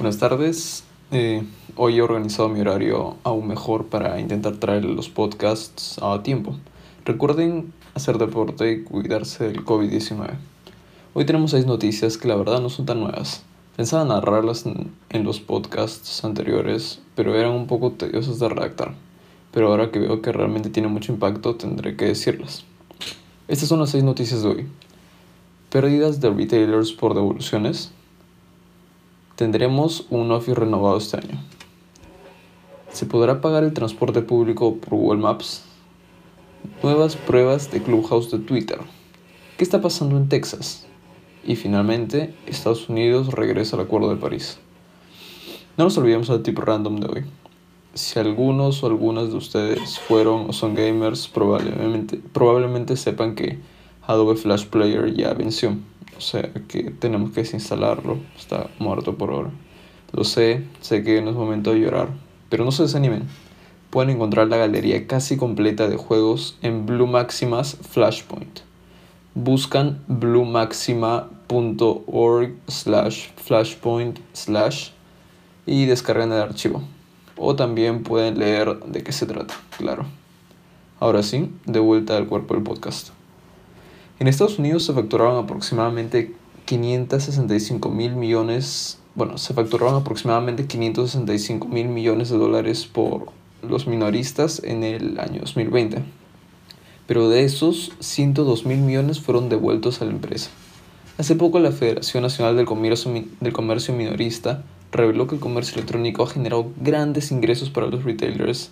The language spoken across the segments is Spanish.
Buenas tardes. Eh, hoy he organizado mi horario aún mejor para intentar traer los podcasts a tiempo. Recuerden hacer deporte y cuidarse del COVID-19. Hoy tenemos seis noticias que la verdad no son tan nuevas. Pensaba narrarlas en, en los podcasts anteriores, pero eran un poco tediosas de redactar. Pero ahora que veo que realmente tiene mucho impacto, tendré que decirlas. Estas son las seis noticias de hoy. Pérdidas de retailers por devoluciones, Tendremos un Office renovado este año. ¿Se podrá pagar el transporte público por Google Maps? Nuevas pruebas de Clubhouse de Twitter. ¿Qué está pasando en Texas? Y finalmente, Estados Unidos regresa al Acuerdo de París. No nos olvidemos del tip random de hoy. Si algunos o algunas de ustedes fueron o son gamers, probablemente, probablemente sepan que Adobe Flash Player ya venció. O sea que tenemos que desinstalarlo. Está muerto por ahora. Lo sé, sé que no es momento de llorar. Pero no se desanimen. Pueden encontrar la galería casi completa de juegos en Blue Maximas Flashpoint. Buscan bluemaxima.org slash flashpoint slash y descargan el archivo. O también pueden leer de qué se trata, claro. Ahora sí, de vuelta al cuerpo del podcast. En Estados Unidos se facturaron aproximadamente 565 mil millones, bueno, se facturaron aproximadamente 565 mil millones de dólares por los minoristas en el año 2020. Pero de esos, 102 mil millones fueron devueltos a la empresa. Hace poco la Federación Nacional del Comercio, del Comercio Minorista reveló que el comercio electrónico ha generado grandes ingresos para los retailers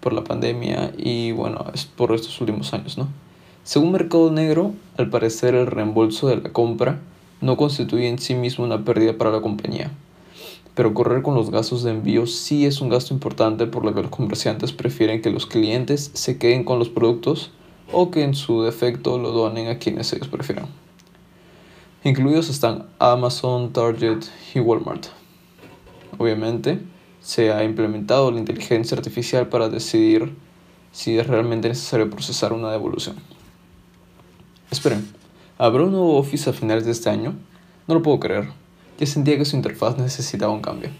por la pandemia y bueno, es por estos últimos años, ¿no? Según Mercado Negro, al parecer el reembolso de la compra no constituye en sí mismo una pérdida para la compañía, pero correr con los gastos de envío sí es un gasto importante por lo que los comerciantes prefieren que los clientes se queden con los productos o que en su defecto lo donen a quienes ellos prefieran. Incluidos están Amazon, Target y Walmart. Obviamente, se ha implementado la inteligencia artificial para decidir si es realmente necesario procesar una devolución. Esperen, ¿habrá un nuevo Office a finales de este año? No lo puedo creer. Ya sentía que su interfaz necesitaba un cambio.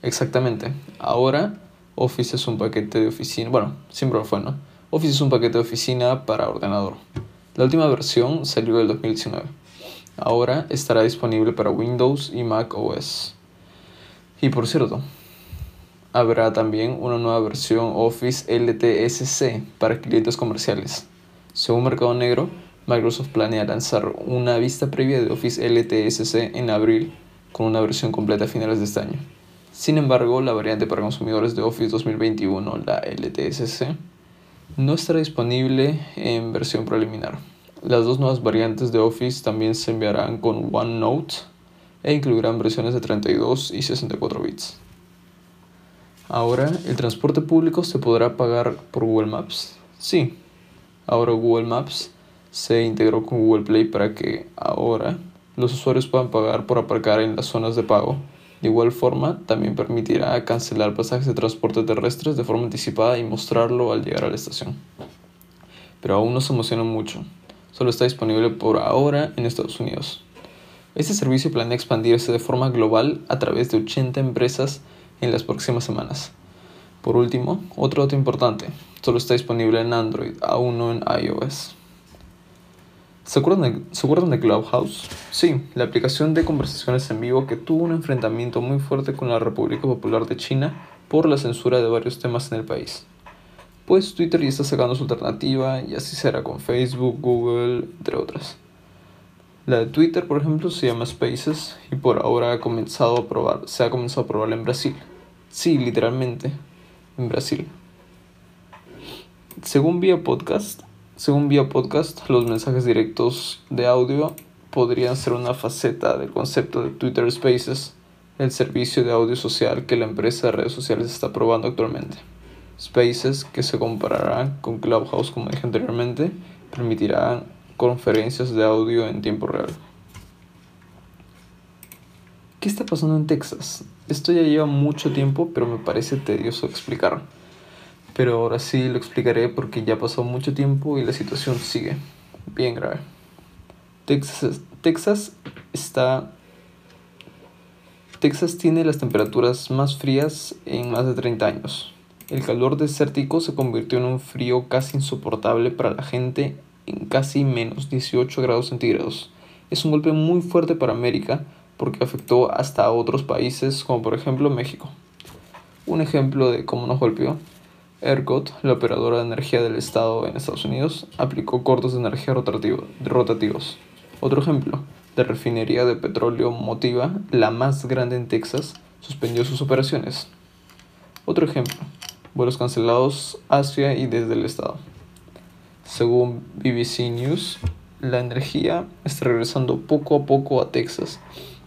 Exactamente. Ahora Office es un paquete de oficina. Bueno, siempre lo fue, ¿no? Office es un paquete de oficina para ordenador. La última versión salió en 2019. Ahora estará disponible para Windows y Mac OS. Y por cierto, habrá también una nueva versión Office LTSC para clientes comerciales. Según Mercado Negro, Microsoft planea lanzar una vista previa de Office LTSC en abril con una versión completa a finales de este año. Sin embargo, la variante para consumidores de Office 2021, la LTSC, no estará disponible en versión preliminar. Las dos nuevas variantes de Office también se enviarán con OneNote e incluirán versiones de 32 y 64 bits. Ahora, ¿el transporte público se podrá pagar por Google Maps? Sí. Ahora Google Maps se integró con Google Play para que ahora los usuarios puedan pagar por aparcar en las zonas de pago. De igual forma, también permitirá cancelar pasajes de transporte terrestres de forma anticipada y mostrarlo al llegar a la estación. Pero aún no se emociona mucho. Solo está disponible por ahora en Estados Unidos. Este servicio planea expandirse de forma global a través de 80 empresas en las próximas semanas. Por último, otro dato importante, solo está disponible en Android, aún no en iOS. ¿Se acuerdan, de, Clubhouse? Sí, la aplicación de conversaciones en vivo que tuvo un enfrentamiento muy fuerte con la República Popular de China por la censura de varios temas en el país. Pues Twitter ya está sacando su alternativa y así será con Facebook, Google, entre otras. La de Twitter, por ejemplo, se llama Spaces y por ahora ha comenzado a probar, se ha comenzado a probar en Brasil. Sí, literalmente, en Brasil. Según vía podcast, según vía podcast, los mensajes directos de audio podrían ser una faceta del concepto de Twitter Spaces, el servicio de audio social que la empresa de redes sociales está probando actualmente. Spaces, que se comparará con Clubhouse como dije anteriormente, permitirán conferencias de audio en tiempo real. ¿Qué está pasando en Texas? Esto ya lleva mucho tiempo, pero me parece tedioso explicar pero ahora sí lo explicaré porque ya pasó mucho tiempo y la situación sigue bien grave. Texas, Texas está Texas tiene las temperaturas más frías en más de 30 años. El calor desértico se convirtió en un frío casi insoportable para la gente en casi menos 18 grados centígrados. Es un golpe muy fuerte para América porque afectó hasta a otros países como por ejemplo México. Un ejemplo de cómo nos golpeó ERCOT, la operadora de energía del Estado en Estados Unidos, aplicó cortes de energía rotativos. Otro ejemplo, la refinería de petróleo Motiva, la más grande en Texas, suspendió sus operaciones. Otro ejemplo, vuelos cancelados hacia y desde el Estado. Según BBC News, la energía está regresando poco a poco a Texas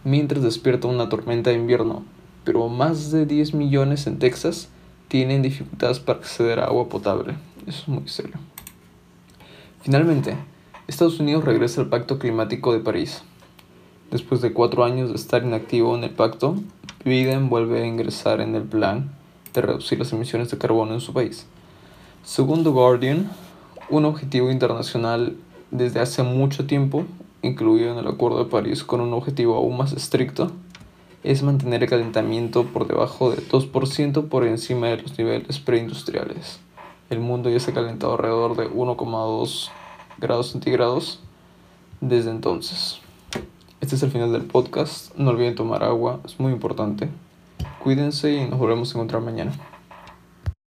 mientras despierta una tormenta de invierno, pero más de 10 millones en Texas tienen dificultades para acceder a agua potable. Eso es muy serio. Finalmente, Estados Unidos regresa al Pacto Climático de París. Después de cuatro años de estar inactivo en el pacto, Biden vuelve a ingresar en el plan de reducir las emisiones de carbono en su país. Según The Guardian, un objetivo internacional desde hace mucho tiempo, incluido en el Acuerdo de París con un objetivo aún más estricto, es mantener el calentamiento por debajo de 2% por encima de los niveles preindustriales. El mundo ya se ha calentado alrededor de 1,2 grados centígrados desde entonces. Este es el final del podcast. No olviden tomar agua, es muy importante. Cuídense y nos volvemos a encontrar mañana.